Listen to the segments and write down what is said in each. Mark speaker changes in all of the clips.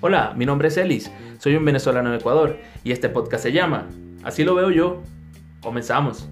Speaker 1: Hola, mi nombre es Elis, soy un venezolano de Ecuador y este podcast se llama Así lo veo yo. Comenzamos.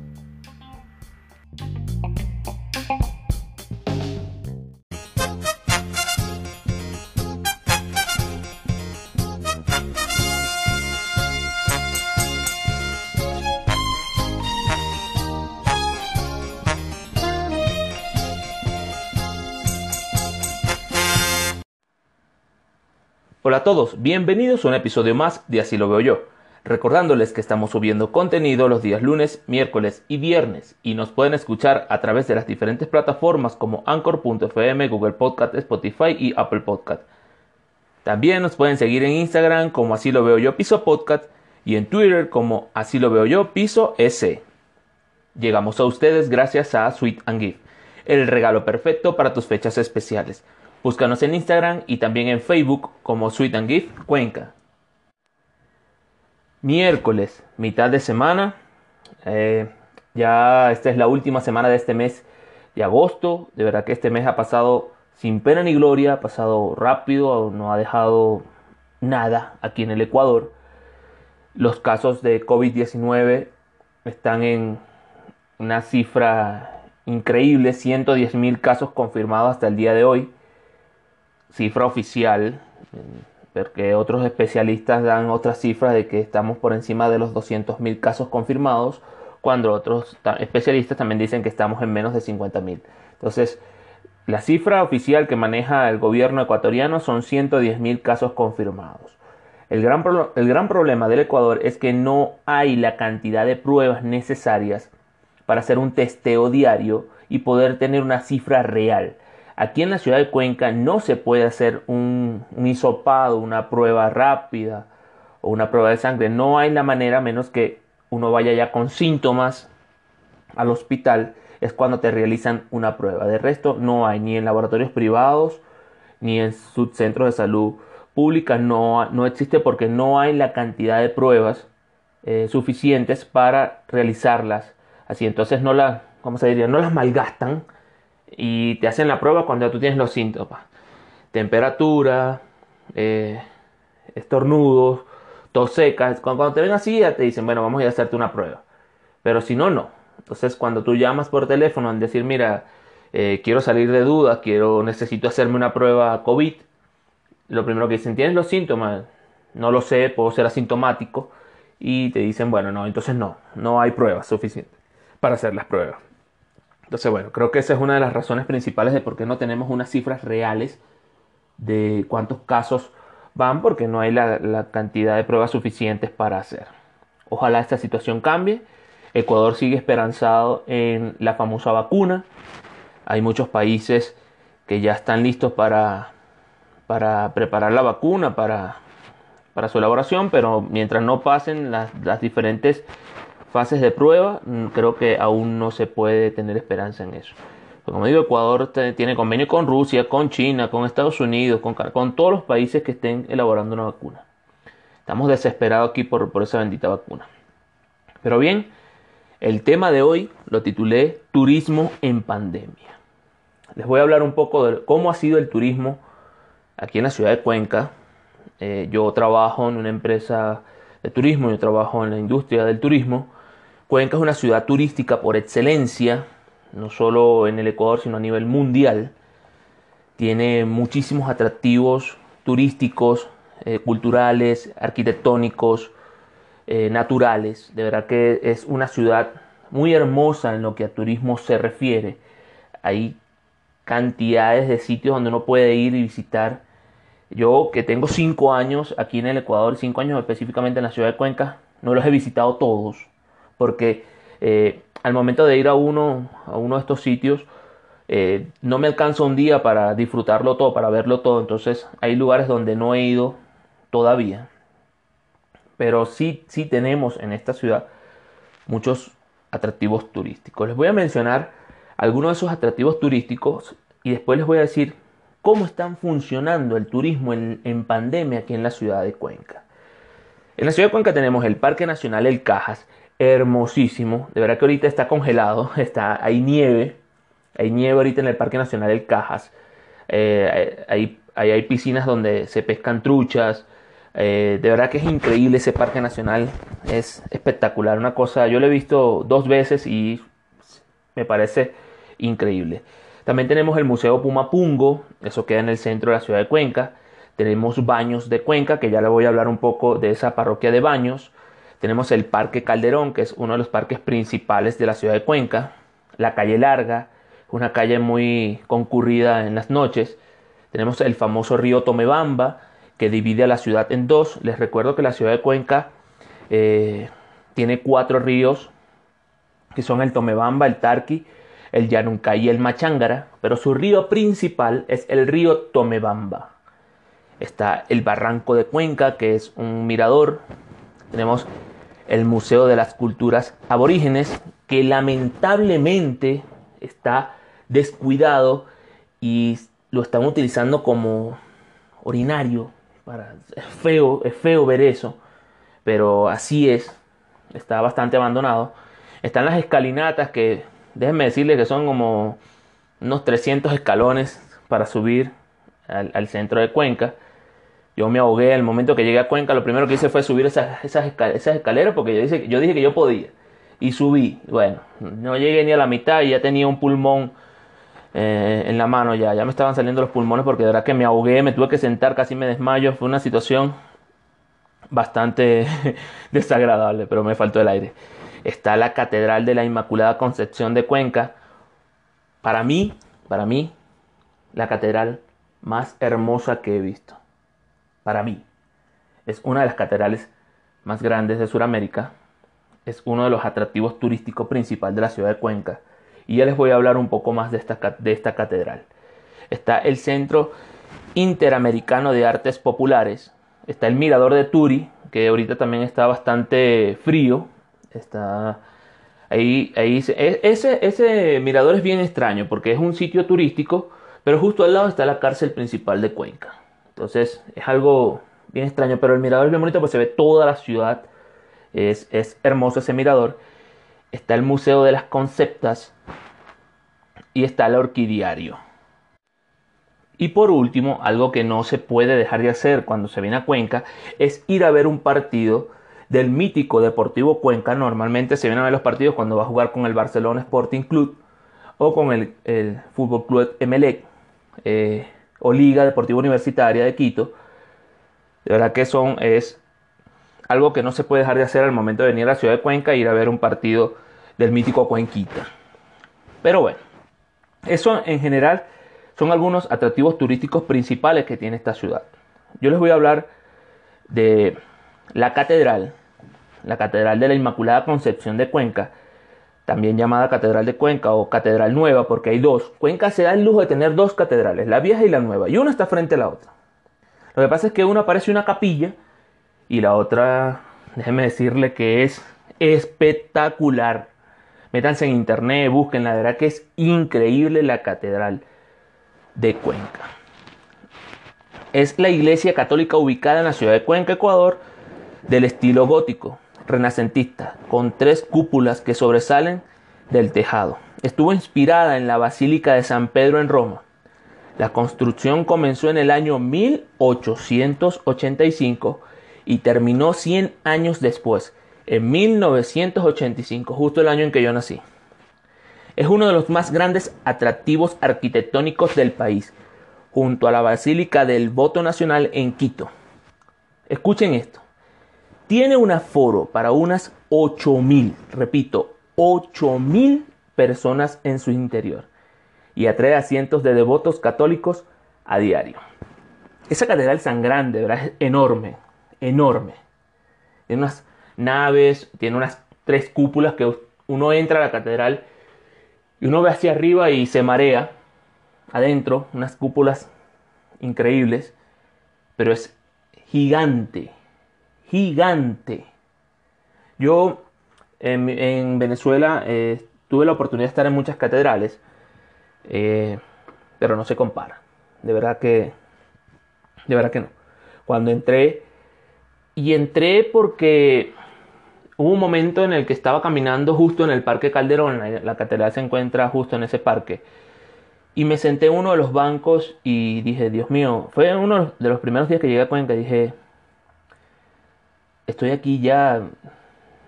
Speaker 1: Hola a todos, bienvenidos a un episodio más de Así lo veo yo. Recordándoles que estamos subiendo contenido los días lunes, miércoles y viernes y nos pueden escuchar a través de las diferentes plataformas como Anchor.fm, Google Podcast, Spotify y Apple Podcast. También nos pueden seguir en Instagram como Así lo veo yo piso podcast y en Twitter como Así lo veo yo piso S. Llegamos a ustedes gracias a Sweet and el regalo perfecto para tus fechas especiales. Búscanos en Instagram y también en Facebook como Sweet and Gift Cuenca. Miércoles, mitad de semana. Eh, ya esta es la última semana de este mes de agosto. De verdad que este mes ha pasado sin pena ni gloria, ha pasado rápido, no ha dejado nada aquí en el Ecuador. Los casos de COVID-19 están en una cifra increíble, 110 mil casos confirmados hasta el día de hoy cifra oficial, porque otros especialistas dan otras cifras de que estamos por encima de los 200.000 casos confirmados, cuando otros especialistas también dicen que estamos en menos de 50.000. Entonces, la cifra oficial que maneja el gobierno ecuatoriano son 110.000 casos confirmados. El gran, el gran problema del Ecuador es que no hay la cantidad de pruebas necesarias para hacer un testeo diario y poder tener una cifra real. Aquí en la ciudad de Cuenca no se puede hacer un, un hisopado, una prueba rápida o una prueba de sangre. No hay la manera, menos que uno vaya ya con síntomas al hospital, es cuando te realizan una prueba. De resto, no hay ni en laboratorios privados ni en subcentros de salud pública. No, no existe porque no hay la cantidad de pruebas eh, suficientes para realizarlas. Así entonces no la, ¿cómo se diría? No las malgastan y te hacen la prueba cuando tú tienes los síntomas. Temperatura, eh, estornudos, tos secas. Cuando, te ven así ya te dicen, bueno, vamos a ir a hacerte una prueba. Pero si no, no. Entonces cuando tú llamas por teléfono a decir, mira, eh, quiero salir de dudas, quiero, necesito hacerme una prueba COVID, lo primero que dicen, ¿tienes los síntomas? No lo sé, puedo ser asintomático. Y te dicen, bueno, no, entonces no, no hay pruebas suficientes para hacer las pruebas. Entonces, bueno, creo que esa es una de las razones principales de por qué no tenemos unas cifras reales de cuántos casos van, porque no hay la, cantidad de pruebas suficientes para hacer. Ojalá esta situación cambie. Ecuador sigue esperanzado en la famosa vacuna. Hay muchos países que ya están listos para, para preparar la vacuna, para, para su elaboración, pero mientras no pasen las, las diferentes fases de prueba, mm, creo que aún no se puede tener esperanza en eso. como digo, Ecuador tiene convenio con Rusia, con China, con Estados Unidos, con, con todos los países que estén elaborando una vacuna. Estamos desesperados aquí por, por esa bendita vacuna. Pero bien, el tema de hoy lo titulé Turismo en pandemia. Les voy a hablar un poco de cómo ha sido el turismo aquí en la ciudad de Cuenca. Eh, yo trabajo en una empresa de turismo, yo trabajo en la industria del turismo Cuenca es una ciudad turística por excelencia, no solo en el Ecuador, sino a nivel mundial. Tiene muchísimos atractivos turísticos, eh, culturales, arquitectónicos, eh, naturales. De verdad que es una ciudad muy hermosa en lo que a turismo se refiere. Hay cantidades de sitios donde uno puede ir y visitar. Yo que tengo cinco años aquí en el Ecuador, cinco años específicamente en la ciudad de Cuenca, no los he visitado todos porque eh, al momento de ir a uno, a uno de estos sitios, eh, no me alcanza un día para disfrutarlo todo, para verlo todo. Entonces hay lugares donde no he ido todavía. Pero sí, sí tenemos en esta ciudad muchos atractivos turísticos. Les voy a mencionar algunos de esos atractivos turísticos y después les voy a decir cómo están funcionando el turismo en, en pandemia aquí en la ciudad de Cuenca. En la ciudad de Cuenca tenemos el Parque Nacional El Cajas, hermosísimo. De verdad que ahorita está congelado, está, hay nieve. Hay nieve ahorita en el Parque Nacional del Cajas. Eh, hay, hay, piscinas donde se pescan truchas. Eh, de verdad que es increíble ese parque nacional. Es espectacular. Una cosa, yo lo he visto dos veces y me parece increíble. También tenemos el Museo Pumapungo. Eso queda en el centro de la ciudad de Cuenca. Tenemos Baños de Cuenca, que ya le voy a hablar un poco de esa parroquia de Baños. Tenemos el Parque Calderón, que es uno de los parques principales de la ciudad de Cuenca. La calle Larga, una calle muy concurrida en las noches. Tenemos el famoso río Tomebamba, que divide a la ciudad en dos. Les recuerdo que la ciudad de Cuenca eh, tiene cuatro ríos, que son el Tomebamba, el Tarqui, el Yanuncay y el Machángara, pero su río principal es el río Tomebamba. Está el Barranco de Cuenca, que es un mirador. Tenemos el Museo de las Culturas Aborígenes, que lamentablemente está descuidado y lo están utilizando como orinario. Para, es, feo, es feo ver eso, pero así es. Está bastante abandonado. Están las escalinatas que, déjenme decirles que son como unos 300 escalones para subir al, centro de Cuenca. Yo me ahogué al momento que llegué a Cuenca. Lo primero que hice fue subir esas, esas, escaleras porque yo dije, yo dije que yo podía. Y subí. Bueno, no llegué ni a la mitad y ya tenía un pulmón eh, en la mano ya. Ya me estaban saliendo los pulmones porque de verdad que me ahogué, me tuve que sentar, casi me desmayo. Fue una situación bastante desagradable, pero me faltó el aire. Está la Catedral de la Inmaculada Concepción de Cuenca. Para mí, para mí, la catedral más hermosa que he visto. Para mí. Es una de las catedrales más grandes de Sudamérica. Es uno de los atractivos turísticos principales de la ciudad de Cuenca y ya les voy a hablar un poco más de esta, de esta catedral. Está el Centro Interamericano de Artes Populares, está el Mirador de Turi, que ahorita también está bastante frío, está ahí, ahí e, ese, ese mirador es bien extraño porque es un sitio turístico, pero justo al lado está la cárcel principal de Cuenca. Entonces es algo bien extraño, pero el mirador es bien bonito porque se ve toda la ciudad, es, es hermoso ese mirador está el Museo de las Conceptas y está el Orquidiario. Y por último, algo que no se puede dejar de hacer cuando se viene a Cuenca es ir a ver un partido del mítico Deportivo Cuenca. Normalmente se vienen a ver los partidos cuando va a jugar con el Barcelona Sporting Club o con el, el Fútbol Club Emelec eh, o Liga Deportiva Universitaria de Quito. De verdad que son, es algo que no se puede dejar de hacer al momento de venir a la ciudad de Cuenca e ir a ver un partido del mítico Cuenquita. Pero bueno, eso en general son algunos atractivos turísticos principales que tiene esta ciudad. Yo les voy a hablar de la catedral, la Catedral de la Inmaculada Concepción de Cuenca, también llamada Catedral de Cuenca o Catedral Nueva, porque hay dos. Cuenca se da el lujo de tener dos catedrales, la vieja y la nueva, y una está frente a la otra. Lo que pasa es que una parece una capilla y la otra, déjeme decirle que es espectacular. Métanse en internet, busquen, la verdad que es increíble la catedral de Cuenca. Es la iglesia católica ubicada en la ciudad de Cuenca, Ecuador, del estilo gótico, renacentista, con tres cúpulas que sobresalen del tejado. Estuvo inspirada en la Basílica de San Pedro en Roma. La construcción comenzó en el año 1885 y terminó 100 años después, en 1985, justo el año en que yo nací. Es uno de los más grandes atractivos arquitectónicos del país, junto a la Basílica del Voto Nacional en Quito. Escuchen esto. Tiene un aforo para unas 8.000, repito, 8.000 personas en su interior y atrae a cientos de devotos católicos a diario. Esa catedral es tan grande, ¿verdad? es enorme, enorme. Tiene unas naves, tiene unas tres cúpulas que uno entra a la catedral y uno ve hacia arriba y se marea adentro, unas cúpulas increíbles, pero es gigante, gigante. Yo en, Venezuela eh, tuve la oportunidad de estar en muchas catedrales, eh, pero no se compara. De verdad que, de verdad que no. Cuando entré, y entré porque hubo un momento en el que estaba caminando justo en el Parque Calderón, la, catedral se encuentra justo en ese parque, y me senté en uno de los bancos y dije, Dios mío, fue uno de los primeros días que llegué a Cuenca, dije, estoy aquí ya,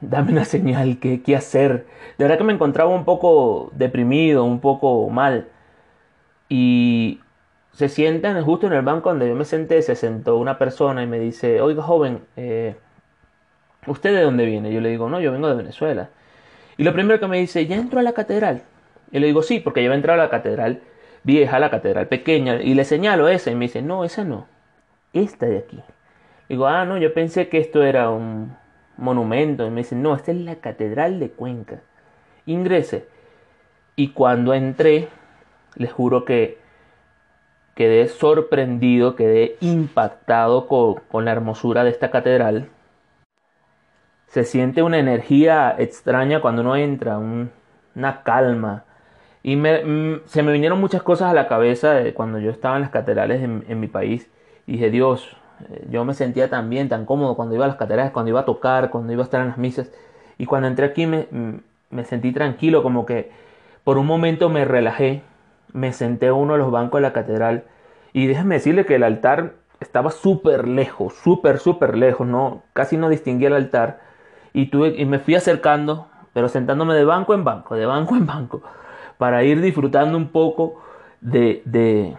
Speaker 1: dame una señal, ¿qué, qué hacer? De verdad que me encontraba un poco deprimido, un poco mal. Y se sientan justo en el banco donde yo me senté, se sentó una persona y me dice, oiga joven, eh, ¿usted de dónde viene? Yo le digo, no, yo vengo de Venezuela. Y lo primero que me dice, ¿ya entró a la catedral? Y le digo, sí, porque yo he entrado a la catedral vieja, la catedral pequeña, y le señalo esa, y me dice, no, esa no, esta de aquí. Digo, ah, no, yo pensé que esto era un monumento. Y me dice, no, esta es la catedral de Cuenca. Ingrese. Y cuando entré, les juro que quedé sorprendido, quedé impactado con, la hermosura de esta catedral. Se siente una energía extraña cuando uno entra, una calma. Y mm, se me vinieron muchas cosas a la cabeza de cuando yo estaba en las catedrales en, mi país. Y dije, Dios, yo me sentía tan bien, tan cómodo cuando iba a las catedrales, cuando iba a tocar, cuando iba a estar en las misas. Y cuando entré aquí me, me sentí tranquilo, como que por un momento me relajé me senté en uno de los bancos de la catedral y déjame decirle que el altar estaba súper lejos, súper, súper lejos, no, casi no distinguía el altar y, tuve, y me fui acercando, pero sentándome de banco en banco, de banco en banco, para ir disfrutando un poco de, de,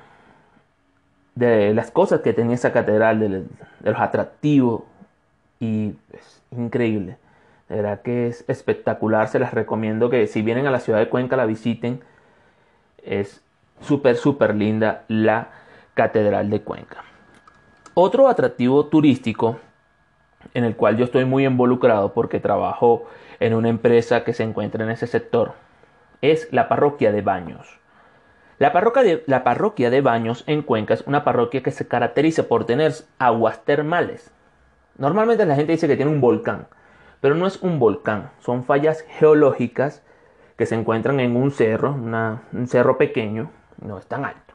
Speaker 1: de las cosas que tenía esa catedral, de, los atractivos y es increíble. De verdad que es espectacular, se las recomiendo que si vienen a la ciudad de Cuenca la visiten. Es súper, súper linda la Catedral de Cuenca. Otro atractivo turístico en el cual yo estoy muy involucrado porque trabajo en una empresa que se encuentra en ese sector es la parroquia de Baños. La parroquia de, la parroquia de Baños en Cuenca es una parroquia que se caracteriza por tener aguas termales. Normalmente la gente dice que tiene un volcán, pero no es un volcán, son fallas geológicas que se encuentran en un cerro, un cerro pequeño, no es tan alto,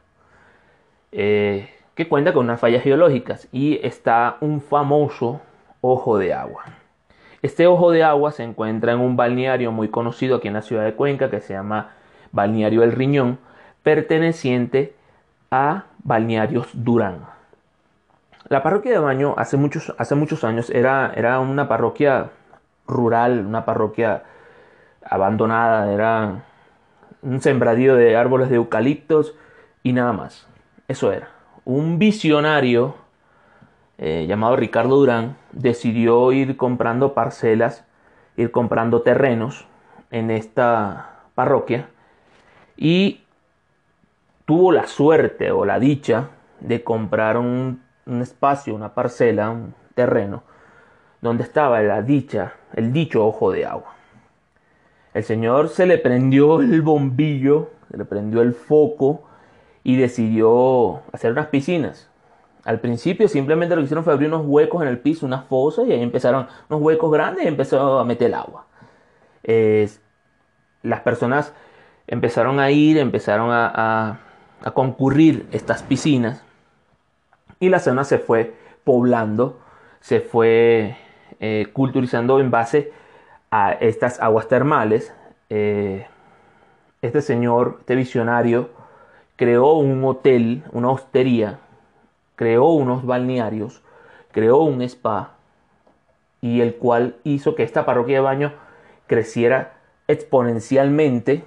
Speaker 1: eh, que cuenta con unas fallas geológicas y está un famoso ojo de agua. Este ojo de agua se encuentra en un balneario muy conocido aquí en la ciudad de Cuenca que se llama Balneario El Riñón, perteneciente a Balnearios Durán. La parroquia de Baño hace muchos, hace muchos años era, era una parroquia rural, una parroquia abandonada, era un sembradío de árboles de eucaliptos y nada más. Eso era. Un visionario eh, llamado Ricardo Durán decidió ir comprando parcelas, ir comprando terrenos en esta parroquia y tuvo la suerte o la dicha de comprar un, espacio, una parcela, un terreno, donde estaba la dicha, el dicho ojo de agua. El Señor se le prendió el bombillo, se le prendió el foco y decidió hacer unas piscinas. Al principio simplemente lo que hicieron fue abrir unos huecos en el piso, unas fosas, y ahí empezaron unos huecos grandes y empezó a meter agua. las personas empezaron a ir, empezaron a, concurrir estas piscinas. Y la zona se fue poblando, se fue eh, culturizando en base a estas aguas termales, eh, este señor, este visionario, creó un hotel, una hostería, creó unos balnearios, creó un spa, y el cual hizo que esta parroquia de baño creciera exponencialmente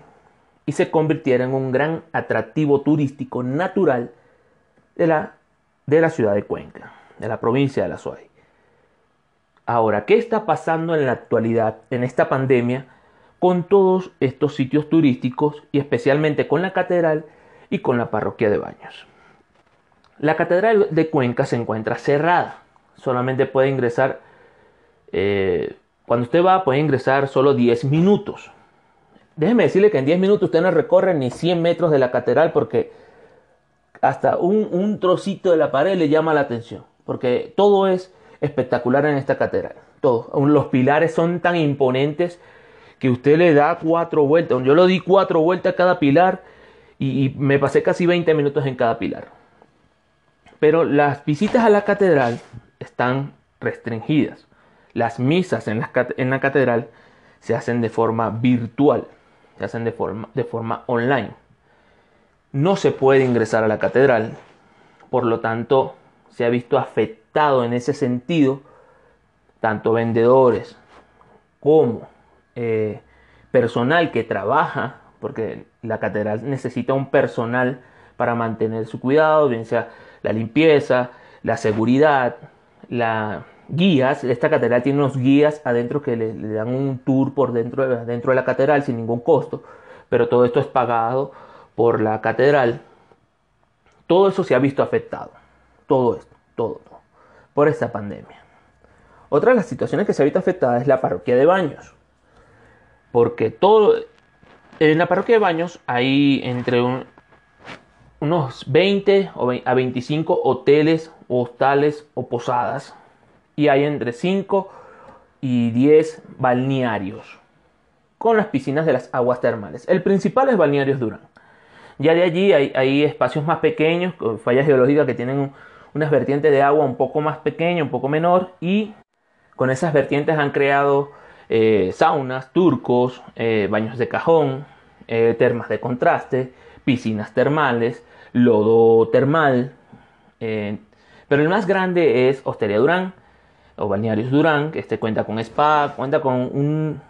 Speaker 1: y se convirtiera en un gran atractivo turístico natural de la, de la ciudad de Cuenca, de la provincia de La Suárez. Ahora, ¿qué está pasando en la actualidad, en esta pandemia, con todos estos sitios turísticos y especialmente con la catedral y con la parroquia de Baños? La catedral de Cuenca se encuentra cerrada, solamente puede ingresar, eh, cuando usted va, puede ingresar solo 10 minutos. Déjeme decirle que en 10 minutos usted no recorre ni 100 metros de la catedral porque hasta un, un trocito de la pared le llama la atención, porque todo es espectacular en esta catedral. Todos. Los pilares son tan imponentes que usted le da cuatro vueltas. Yo lo di cuatro vueltas a cada pilar y, me pasé casi 20 minutos en cada pilar. Pero las visitas a la catedral están restringidas. las misas en la catedral se hacen de forma virtual, se hacen de forma, de forma online. No se puede ingresar a la catedral, por lo tanto se ha visto afectado en ese sentido tanto vendedores como eh, personal que trabaja, porque la catedral necesita un personal para mantener su cuidado, bien sea la limpieza, la seguridad, la guías. Esta catedral tiene unos guías adentro que le, dan un tour por dentro de, dentro de la catedral sin ningún costo, pero todo esto es pagado por la catedral. Todo eso se ha visto afectado. Todo esto, todo, todo por esta pandemia. Otra de las situaciones que se ha visto afectada es la parroquia de Baños. Porque todo, en la parroquia de Baños hay entre unos 20 a 25 hoteles, hostales o posadas. Y hay entre 5 y 10 balnearios con las piscinas de las aguas termales. El principal es Balnearios Durán. Ya de allí hay, espacios más pequeños, fallas geológicas que tienen unas vertientes de agua un poco más pequeña, un poco menor, y con esas vertientes han creado eh, saunas, turcos, eh, baños de cajón, eh, termas de contraste, piscinas termales, lodo termal. pero el más grande es Hosteria Durán o Balnearios Durán, que este cuenta con spa, cuenta con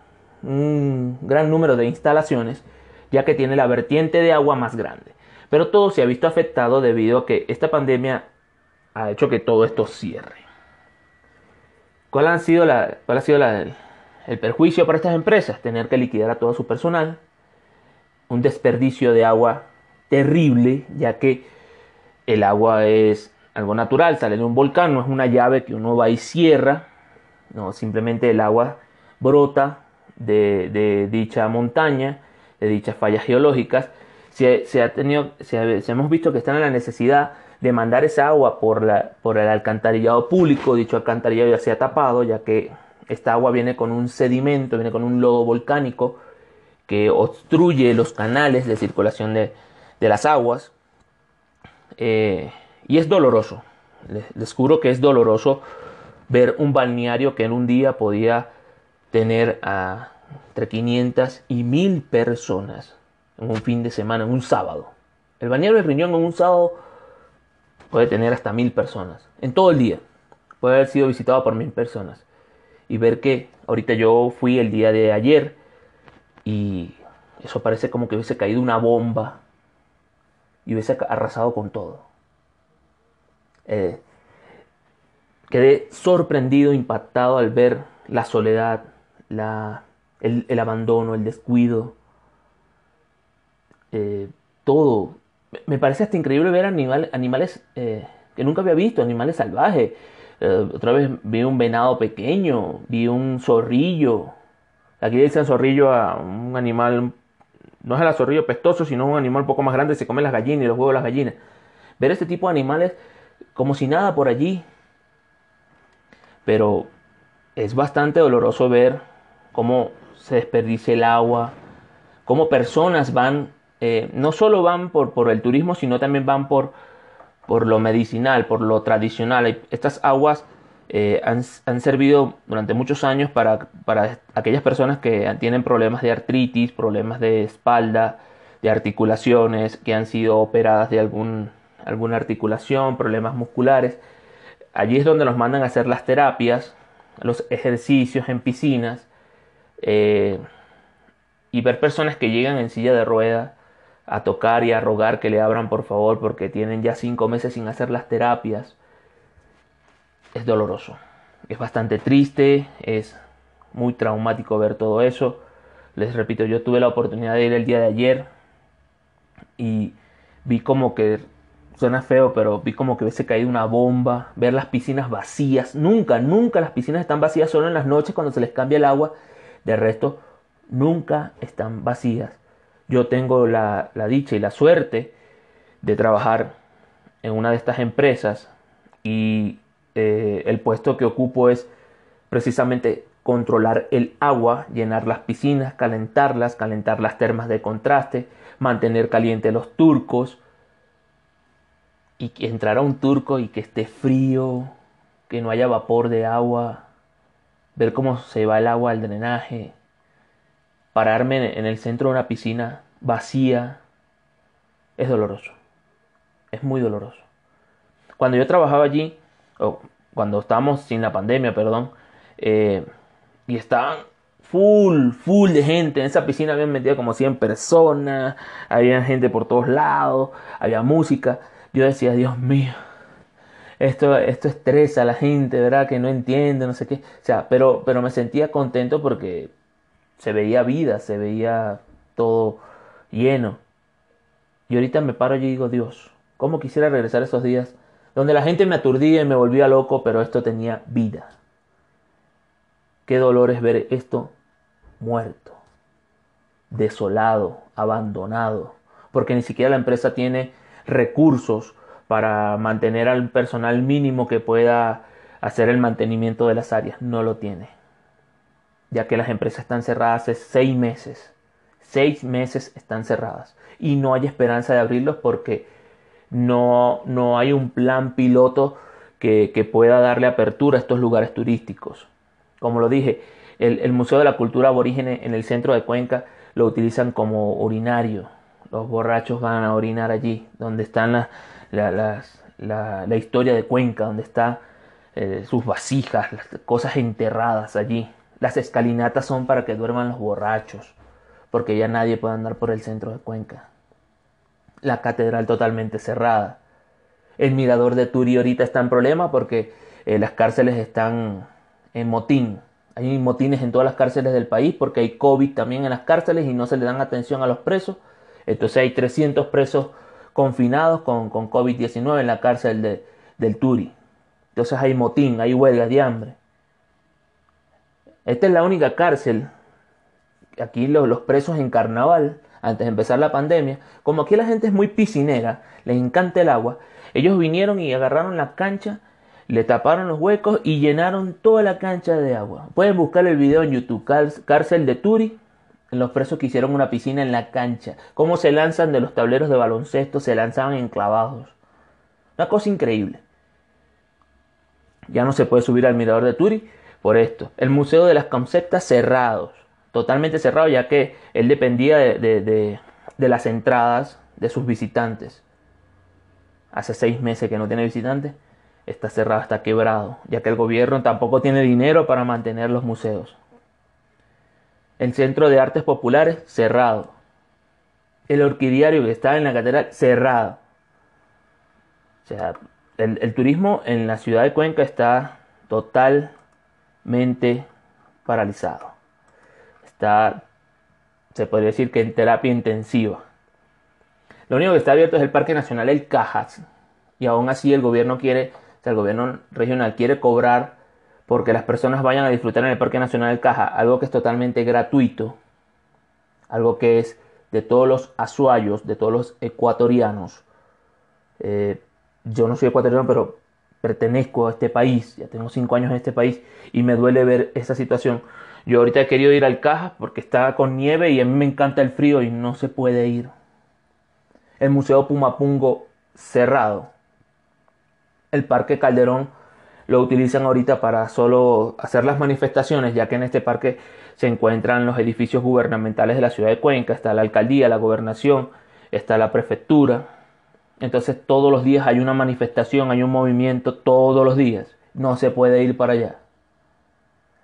Speaker 1: un, gran número de instalaciones, ya que tiene la vertiente de agua más grande. Pero todo se ha visto afectado debido a que esta pandemia ha hecho que todo esto cierre. ¿Cuál, sido la, cuál ha sido el perjuicio para estas empresas? Tener que liquidar a todo su personal, un desperdicio de agua terrible, ya que el agua es algo natural, sale de un volcán, no es una llave que uno va y cierra, no, simplemente el agua brota de, dicha montaña, de dichas fallas geológicas. Se, ha tenido, se, hemos visto que están en la necesidad de mandar esa agua por, la, por el alcantarillado público, dicho alcantarillado ya se ha tapado, ya que esta agua viene con un sedimento, viene con un lodo volcánico que obstruye los canales de circulación de, las aguas. Eh, y es doloroso, les, juro que es doloroso ver un balneario que en un día podía tener a entre 500 y 1000 personas en un fin de semana, en un sábado. El balneario de Riñón en un sábado puede tener hasta mil personas en todo el día. Puede haber sido visitado por mil personas. Y ver que ahorita yo fui el día de ayer y eso parece como que hubiese caído una bomba y hubiese arrasado con todo. Eh, quedé sorprendido, impactado al ver la soledad, la, el, abandono, el descuido, eh, todo me parece hasta increíble ver animales eh, que nunca había visto, animales salvajes. Otra vez vi un venado pequeño, vi un zorrillo. Aquí dicen zorrillo a un animal, no es el zorrillo pestoso, sino un animal un poco más grande, se come las gallinas y los huevos de las gallinas. Ver este tipo de animales como si nada por allí. Pero es bastante doloroso ver cómo se desperdicia el agua, cómo personas van eh, no solo van por, por, el turismo, sino también van por, por lo medicinal, por lo tradicional. Estas aguas eh, han, servido durante muchos años para, para, aquellas personas que tienen problemas de artritis, problemas de espalda, de articulaciones, que han sido operadas de algún, alguna articulación, problemas musculares. Allí es donde nos mandan a hacer las terapias, los ejercicios en piscinas eh, y ver personas que llegan en silla de ruedas a tocar y a rogar que le abran por favor porque tienen ya cinco meses sin hacer las terapias. Es doloroso, es bastante triste, es muy traumático ver todo eso. Les repito, yo tuve la oportunidad de ir el día de ayer y vi como que, suena feo, pero vi como que hubiese caído una bomba, ver las piscinas vacías. Nunca, nunca las piscinas están vacías, solo en las noches cuando se les cambia el agua. De resto, nunca están vacías yo tengo la, dicha y la suerte de trabajar en una de estas empresas y eh, el puesto que ocupo es precisamente controlar el agua, llenar las piscinas, calentarlas, calentar las termas de contraste, mantener caliente los turcos y que entrara un turco y que esté frío, que no haya vapor de agua, ver cómo se va el agua al drenaje, pararme en el centro de una piscina vacía, es doloroso. Es muy doloroso. Cuando yo trabajaba allí, o cuando estábamos sin la pandemia, perdón, eh, y estaban full, full de gente. En esa piscina habían metido como 100 personas, había gente por todos lados, había música. Yo decía, Dios mío, esto, esto estresa a la gente, ¿verdad? Que no entiende, no sé qué. O sea, pero, pero me sentía contento porque se veía vida, se veía todo lleno. Y ahorita me paro y digo, Dios, ¿cómo quisiera regresar esos días donde la gente me aturdía y me volvía loco, pero esto tenía vida? Qué dolor es ver esto muerto, desolado, abandonado, porque ni siquiera la empresa tiene recursos para mantener al personal mínimo que pueda hacer el mantenimiento de las áreas. No lo tiene, ya que las empresas están cerradas hace seis meses. Seis meses están cerradas y no hay esperanza de abrirlos porque no, no hay un plan piloto que, que pueda darle apertura a estos lugares turísticos. Como lo dije, el, Museo de la Cultura Aborígene en el centro de Cuenca lo utilizan como urinario. Los borrachos van a orinar allí, donde están la, la, historia de Cuenca, donde están eh, sus vasijas, las cosas enterradas allí. Las escalinatas son para que duerman los borrachos, porque ya nadie puede andar por el centro de Cuenca. La catedral totalmente cerrada. El mirador de Turi ahorita está en problema porque eh, las cárceles están en motín. Hay motines en todas las cárceles del país porque hay COVID también en las cárceles y no se le dan atención a los presos. Entonces hay 300 presos confinados con, con COVID-19 en la cárcel de, del Turi. Entonces hay motín, hay huelgas de hambre. Esta es la única cárcel. Aquí los, los presos en carnaval, antes de empezar la pandemia, como aquí la gente es muy piscinera, les encanta el agua, ellos vinieron y agarraron la cancha le taparon los huecos y llenaron toda la cancha de agua. Pueden buscar el video en YouTube, cárcel de Turi, los presos que hicieron una piscina en la cancha, cómo se lanzan de los tableros de baloncesto, se lanzaban enclavados. Una cosa increíble. Ya no se puede subir al mirador de Turi por esto. El Museo de las Conceptas cerrados, totalmente cerrado, ya que él dependía de las entradas de sus visitantes. Hace seis meses que no tiene visitantes está cerrado, está quebrado, ya que el gobierno tampoco tiene dinero para mantener los museos. El Centro de Artes Populares, cerrado. El orquidiario que está en la catedral, cerrado. O sea, el, turismo en la ciudad de Cuenca está totalmente paralizado. Está, se podría decir que en terapia intensiva. Lo único que está abierto es el Parque Nacional El Cajas. Y aún así el gobierno quiere el gobierno regional quiere cobrar porque las personas vayan a disfrutar en el Parque Nacional del Caja, algo que es totalmente gratuito, algo que es de todos los azuayos, de todos los ecuatorianos. Eh, yo no soy ecuatoriano, pero pertenezco a este país, ya tengo cinco años en este país y me duele ver esa situación. Yo ahorita he querido ir al Caja porque está con nieve y a mí me encanta el frío y no se puede ir. El Museo Pumapungo cerrado el Parque Calderón lo utilizan ahorita para solo hacer las manifestaciones, ya que en este parque se encuentran los edificios gubernamentales de la ciudad de Cuenca, está la alcaldía, la gobernación, está la prefectura. Entonces todos los días hay una manifestación, hay un movimiento todos los días. No se puede ir para allá.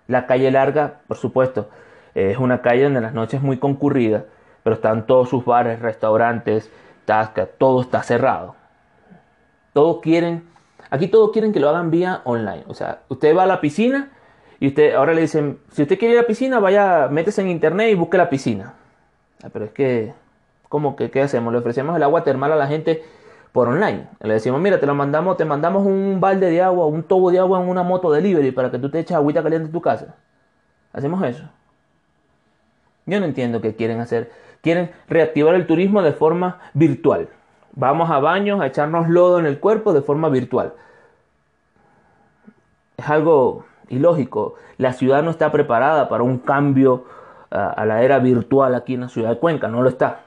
Speaker 1: La calle larga, por supuesto, es una calle donde las noches es muy concurrida, pero están todos sus bares, restaurantes, tascas, todo está cerrado. Todos quieren Aquí todos quieren que lo hagan vía online. O sea, usted va a la piscina y usted ahora le dicen, si usted quiere ir a la piscina, vaya, métese en internet y busque la piscina. Ah, pero es que, ¿cómo que qué hacemos? Le ofrecemos el agua termal a la gente por online. Le decimos, mira, te lo mandamos, te mandamos un balde de agua, un tubo de agua en una moto delivery para que tú te eches agüita caliente en tu casa. Hacemos eso. Yo no entiendo qué quieren hacer. Quieren reactivar el turismo de forma virtual. Vamos a baños a echarnos lodo en el cuerpo de forma virtual. Es algo ilógico. La ciudad no está preparada para un cambio a la era virtual aquí en la ciudad de Cuenca, no lo está.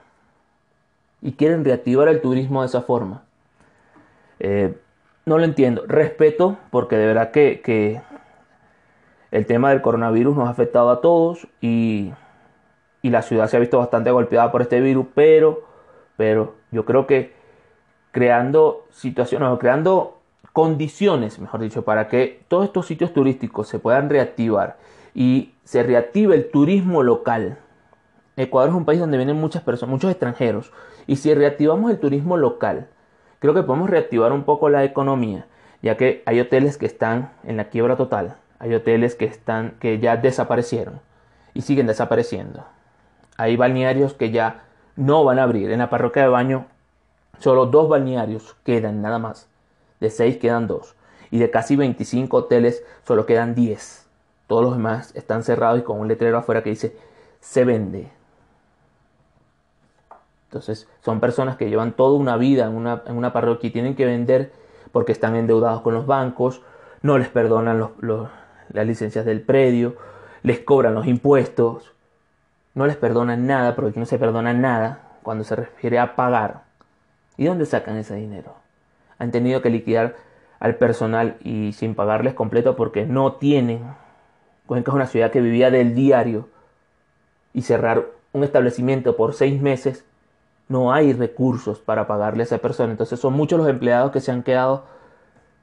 Speaker 1: Y quieren reactivar el turismo de esa forma. Eh, no lo entiendo. Respeto, porque de verdad que, el tema del coronavirus nos ha afectado a todos y, y la ciudad se ha visto bastante golpeada por este virus, pero, pero yo creo que creando situaciones o creando condiciones, mejor dicho, para que todos estos sitios turísticos se puedan reactivar y se reactive el turismo local. Ecuador es un país donde vienen muchas personas, muchos extranjeros, y si reactivamos el turismo local, creo que podemos reactivar un poco la economía, ya que hay hoteles que están en la quiebra total, hay hoteles que están que ya desaparecieron y siguen desapareciendo. Hay balnearios que ya no van a abrir. En la parroquia de Baño solo dos balnearios quedan nada más. De seis quedan dos. Y de casi 25 hoteles solo quedan 10. Todos los demás están cerrados y con un letrero afuera que dice se vende. Entonces son personas que llevan toda una vida en una, en una parroquia y tienen que vender porque están endeudados con los bancos, no les perdonan los las licencias del predio, les cobran los impuestos, no les perdonan nada, porque no se perdona nada cuando se refiere a pagar. ¿Y dónde sacan ese dinero? Han tenido que liquidar al personal y sin pagarles completo porque no tienen. Cuenca es una ciudad que vivía del diario y cerrar un establecimiento por seis meses no hay recursos para pagarle a esa persona. Entonces son muchos los empleados que se han quedado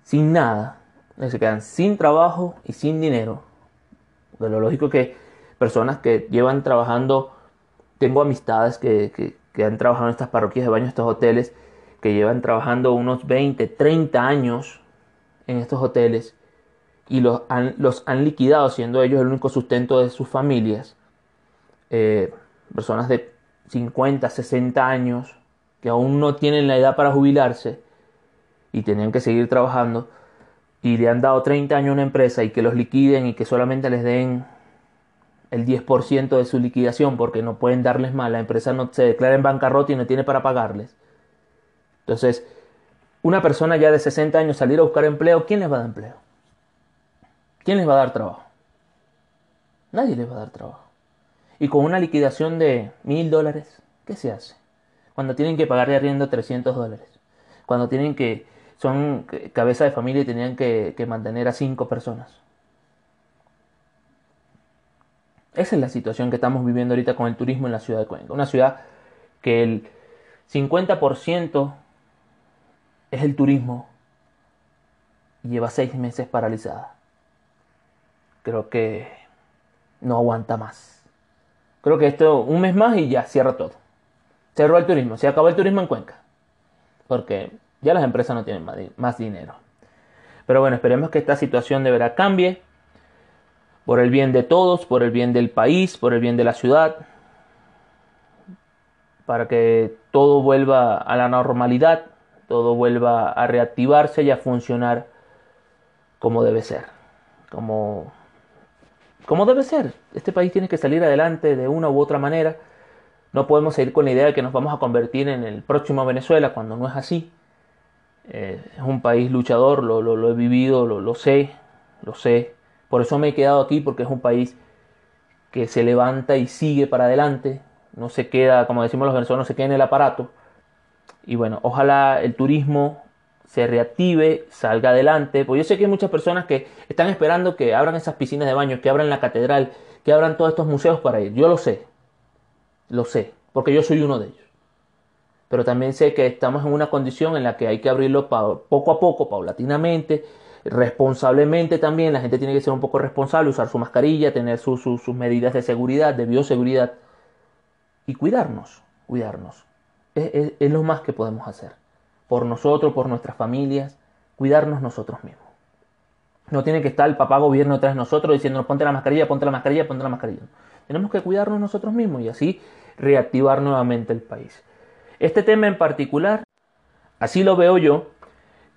Speaker 1: sin nada se quedan sin trabajo y sin dinero. De lo lógico que personas que llevan trabajando, tengo amistades que, han trabajado en estas parroquias de baño, estos hoteles, que llevan trabajando unos 20, 30 años en estos hoteles y los han, los han liquidado, siendo ellos el único sustento de sus familias. Eh, personas de 50, 60 años que aún no tienen la edad para jubilarse y tenían que seguir trabajando y le han dado 30 años a una empresa y que los liquiden y que solamente les den el 10% de su liquidación porque no pueden darles más, la empresa no se declara en bancarrota y no tiene para pagarles. Entonces, una persona ya de 60 años salir a buscar empleo, ¿quién les va a dar empleo? ¿Quién les va a dar trabajo? Nadie les va a dar trabajo. Y con una liquidación de mil dólares, ¿qué se hace? Cuando tienen que pagar de arriendo 300 dólares. Cuando tienen que son cabeza de familia y tenían que, mantener a cinco personas. Esa es la situación que estamos viviendo ahorita con el turismo en la ciudad de Cuenca. Una ciudad que el 50% es el turismo y lleva seis meses paralizada. Creo que no aguanta más. Creo que esto un mes más y ya cierra todo. Cerró el turismo, se acabó el turismo en Cuenca. Porque ya las empresas no tienen más dinero. Pero bueno, esperemos que esta situación de verdad cambie por el bien de todos, por el bien del país, por el bien de la ciudad, para que todo vuelva a la normalidad, todo vuelva a reactivarse y a funcionar como debe ser, como, como debe ser. Este país tiene que salir adelante de una u otra manera. No podemos seguir con la idea de que nos vamos a convertir en el próximo Venezuela cuando no es así. Eh, es un país luchador, lo, lo, he vivido, lo, lo, sé, lo sé. Por eso me he quedado aquí, porque es un país que se levanta y sigue para adelante. No se queda, como decimos los venezolanos, no se queda en el aparato. Y bueno, ojalá el turismo se reactive, salga adelante. Pues yo sé que hay muchas personas que están esperando que abran esas piscinas de baño, que abran la catedral, que abran todos estos museos para ir. Yo lo sé, lo sé, porque yo soy uno de ellos pero también sé que estamos en una condición en la que hay que abrirlo poco a poco, paulatinamente, responsablemente también. La gente tiene que ser un poco responsable, usar su mascarilla, tener sus medidas de seguridad, de bioseguridad y cuidarnos, cuidarnos. Es, es lo más que podemos hacer. Por nosotros, por nuestras familias, cuidarnos nosotros mismos. No tiene que estar el papá gobierno detrás de nosotros diciendo ponte la mascarilla, ponte la mascarilla, ponte la mascarilla. Tenemos que cuidarnos nosotros mismos y así reactivar nuevamente el país. Este tema en particular, así lo veo yo,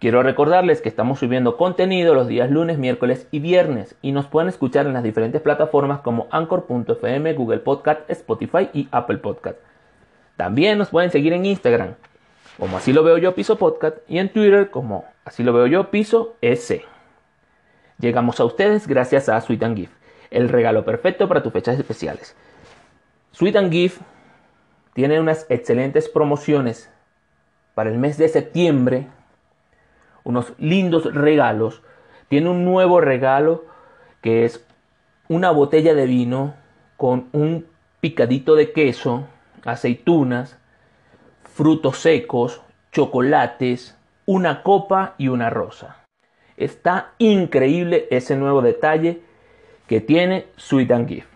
Speaker 1: quiero recordarles que estamos subiendo contenido los días lunes, miércoles y viernes y nos pueden escuchar en las diferentes plataformas como Anchor.fm, Google Podcast, Spotify y Apple Podcast. También nos pueden seguir en Instagram como así lo veo yo piso podcast y en Twitter como así lo veo yo piso s. Llegamos a ustedes gracias a Sweet and Gift, el regalo perfecto para tus fechas especiales. Sweet and Gift tiene unas excelentes promociones para el mes de septiembre, unos lindos regalos. Tiene un nuevo regalo que es una botella de vino con un picadito de queso, aceitunas, frutos secos, chocolates, una copa y una rosa. Está increíble ese nuevo detalle que tiene Sweet and Gift.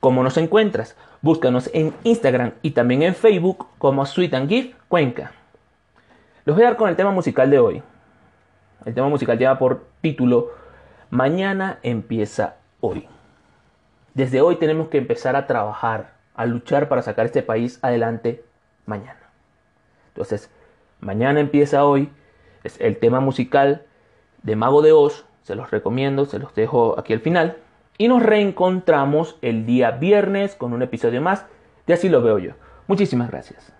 Speaker 1: ¿Cómo nos encuentras? Búscanos en Instagram y también en Facebook como Sweet and Gift Cuenca. Los voy a dar con el tema musical de hoy. El tema musical lleva por título Mañana empieza hoy. Desde hoy tenemos que empezar a trabajar, a luchar para sacar este país adelante mañana. Entonces, mañana empieza hoy. Es el tema musical de Mago de Oz. Se los recomiendo, se los dejo aquí al final. Y nos reencontramos el día viernes con un episodio más de Así lo veo yo. Muchísimas gracias.